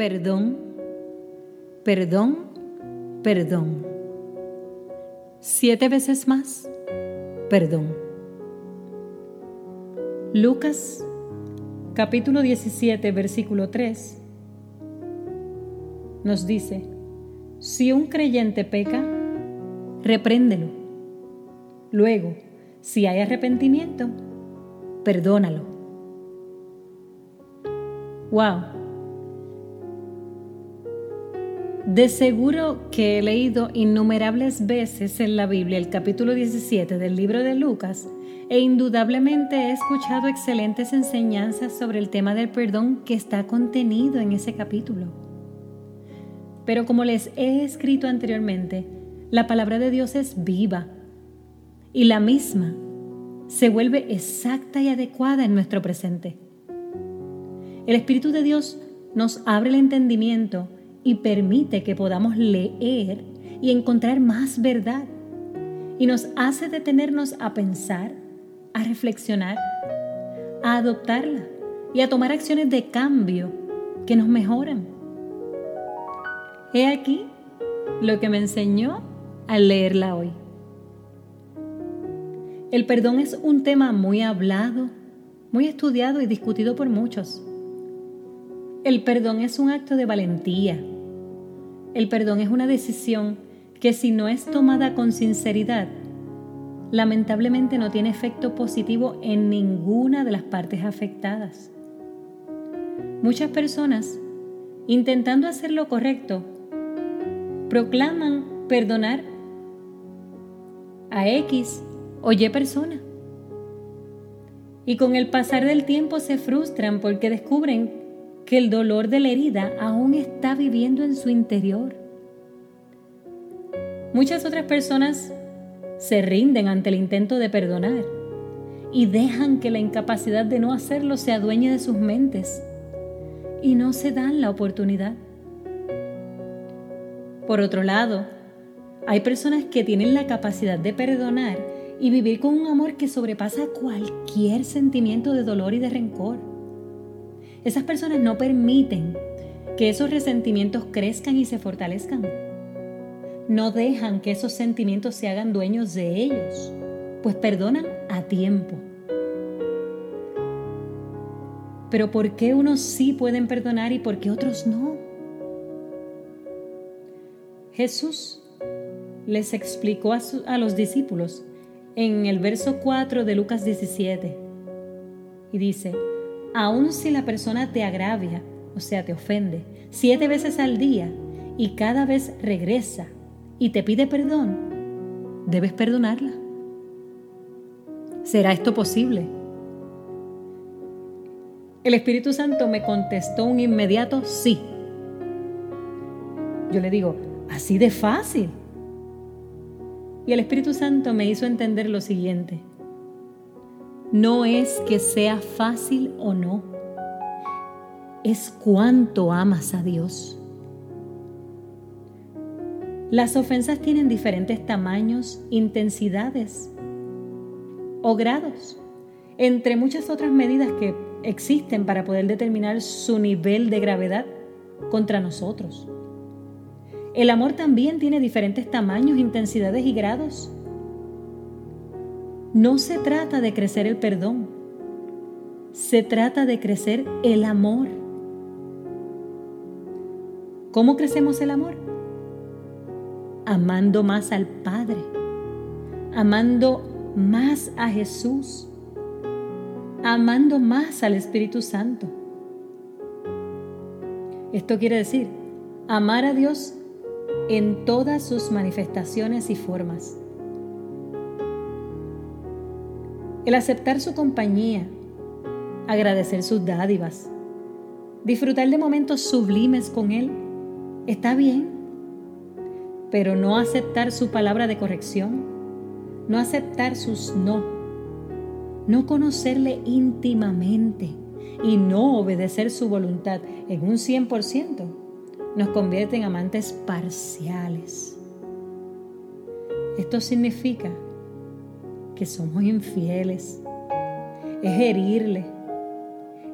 Perdón, perdón, perdón. Siete veces más, perdón. Lucas capítulo 17, versículo 3 nos dice, si un creyente peca, repréndelo. Luego, si hay arrepentimiento, perdónalo. Wow. De seguro que he leído innumerables veces en la Biblia el capítulo 17 del libro de Lucas e indudablemente he escuchado excelentes enseñanzas sobre el tema del perdón que está contenido en ese capítulo. Pero como les he escrito anteriormente, la palabra de Dios es viva y la misma se vuelve exacta y adecuada en nuestro presente. El Espíritu de Dios nos abre el entendimiento y permite que podamos leer y encontrar más verdad y nos hace detenernos a pensar, a reflexionar, a adoptarla y a tomar acciones de cambio que nos mejoran. He aquí lo que me enseñó al leerla hoy. El perdón es un tema muy hablado, muy estudiado y discutido por muchos. El perdón es un acto de valentía. El perdón es una decisión que si no es tomada con sinceridad, lamentablemente no tiene efecto positivo en ninguna de las partes afectadas. Muchas personas, intentando hacer lo correcto, proclaman perdonar a X o Y persona. Y con el pasar del tiempo se frustran porque descubren que el dolor de la herida aún está viviendo en su interior. Muchas otras personas se rinden ante el intento de perdonar y dejan que la incapacidad de no hacerlo se adueñe de sus mentes y no se dan la oportunidad. Por otro lado, hay personas que tienen la capacidad de perdonar y vivir con un amor que sobrepasa cualquier sentimiento de dolor y de rencor. Esas personas no permiten que esos resentimientos crezcan y se fortalezcan. No dejan que esos sentimientos se hagan dueños de ellos, pues perdonan a tiempo. Pero ¿por qué unos sí pueden perdonar y por qué otros no? Jesús les explicó a, los discípulos en el verso 4 de Lucas 17 y dice, aun si la persona te agravia, o sea, te ofende, siete veces al día y cada vez regresa y te pide perdón, debes perdonarla. ¿Será esto posible? El Espíritu Santo me contestó un inmediato sí. Yo le digo, Así de fácil. Y el Espíritu Santo me hizo entender lo siguiente. No es que sea fácil o no, es cuánto amas a Dios. Las ofensas tienen diferentes tamaños, intensidades o grados, entre muchas otras medidas que existen para poder determinar su nivel de gravedad contra nosotros. El amor también tiene diferentes tamaños, intensidades y grados. No se trata de crecer el perdón, se trata de crecer el amor. ¿Cómo crecemos el amor? Amando más al Padre, amando más a Jesús, amando más al Espíritu Santo. Esto quiere decir, amar a Dios en todas sus manifestaciones y formas. El aceptar su compañía, agradecer sus dádivas, disfrutar de momentos sublimes con Él, está bien, pero no aceptar su palabra de corrección, no aceptar sus no, no conocerle íntimamente y no obedecer su voluntad en un 100%, nos convierte en amantes parciales. Esto significa que somos infieles, es herirle,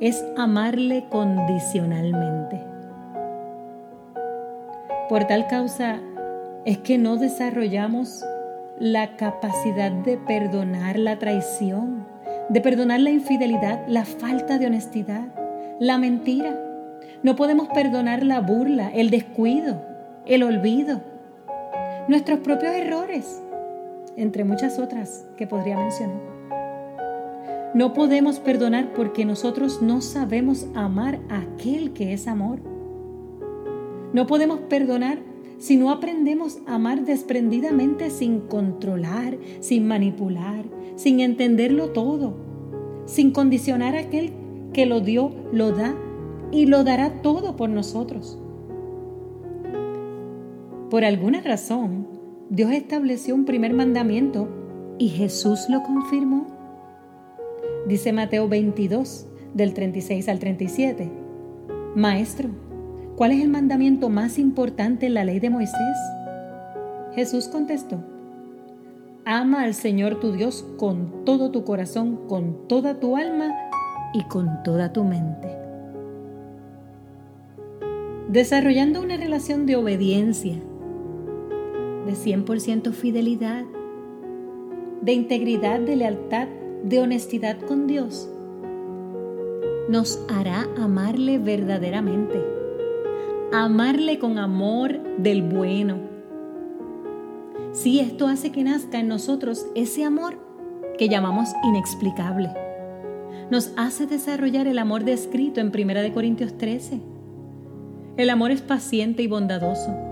es amarle condicionalmente. Por tal causa es que no desarrollamos la capacidad de perdonar la traición, de perdonar la infidelidad, la falta de honestidad, la mentira. No podemos perdonar la burla, el descuido, el olvido, nuestros propios errores, entre muchas otras que podría mencionar. No podemos perdonar porque nosotros no sabemos amar a aquel que es amor. No podemos perdonar si no aprendemos a amar desprendidamente sin controlar, sin manipular, sin entenderlo todo, sin condicionar a aquel que lo dio, lo da y lo dará todo por nosotros. Por alguna razón, Dios estableció un primer mandamiento y Jesús lo confirmó. Dice Mateo 22, del 36 al 37. Maestro, ¿Cuál es el mandamiento más importante en la ley de Moisés? Jesús contestó, Ama al Señor tu Dios con todo tu corazón, con toda tu alma y con toda tu mente. Desarrollando una relación de obediencia, de 100% fidelidad, de integridad, de lealtad, de honestidad con Dios, nos hará amarle verdaderamente amarle con amor del bueno. Si esto hace que nazca en nosotros ese amor que llamamos inexplicable. Nos hace desarrollar el amor descrito en 1 Corintios 13. El amor es paciente y bondadoso.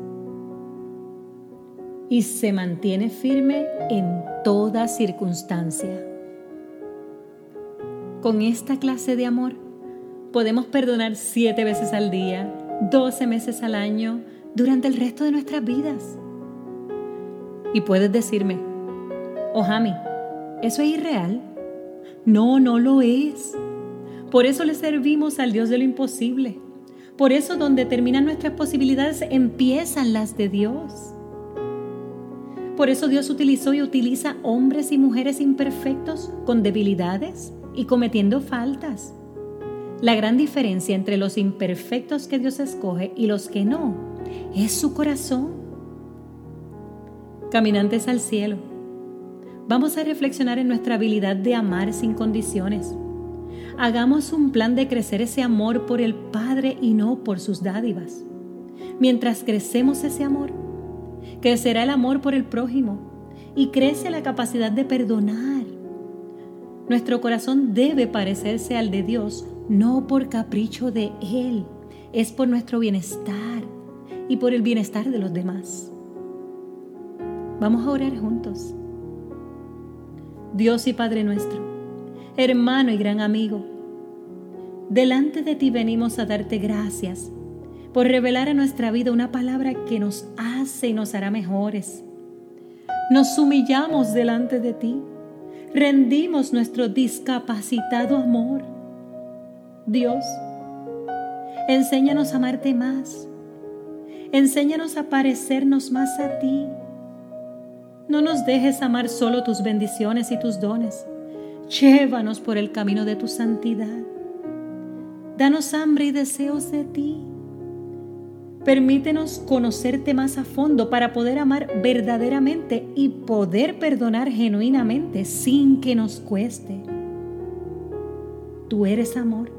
Y se mantiene firme en toda circunstancia. Con esta clase de amor, Podemos perdonar siete veces al día, doce meses al año, durante el resto de nuestras vidas. Y puedes decirme, oh Jami, ¿eso es irreal? No, no lo es. Por eso le servimos al Dios de lo imposible. Por eso donde terminan nuestras posibilidades empiezan las de Dios. Por eso Dios utilizó y utiliza hombres y mujeres imperfectos con debilidades y cometiendo faltas la gran diferencia entre los imperfectos que Dios escoge y los que no es su corazón. Caminantes al cielo, vamos a reflexionar en nuestra habilidad de amar sin condiciones. Hagamos un plan de crecer ese amor por el Padre y no por sus dádivas. Mientras crecemos ese amor, crecerá el amor por el prójimo y crece la capacidad de perdonar. Nuestro corazón debe parecerse al de Dios no por capricho de Él, es por nuestro bienestar y por el bienestar de los demás. Vamos a orar juntos. Dios y Padre nuestro, hermano y gran amigo, delante de ti venimos a darte gracias por revelar a nuestra vida una palabra que nos hace y nos hará mejores. Nos humillamos delante de ti, rendimos nuestro discapacitado amor Dios, enséñanos a amarte más. Enséñanos a parecernos más a ti. No nos dejes amar solo tus bendiciones y tus dones. Llévanos por el camino de tu santidad. Danos hambre y deseos de ti. Permítenos conocerte más a fondo para poder amar verdaderamente y poder perdonar genuinamente sin que nos cueste. Tú eres amor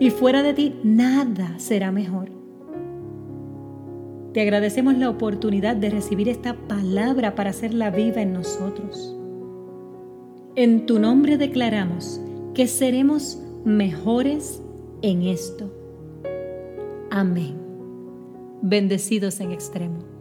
y fuera de ti nada será mejor. Te agradecemos la oportunidad de recibir esta palabra para hacerla viva en nosotros. En tu nombre declaramos que seremos mejores en esto. Amén. Bendecidos en extremo.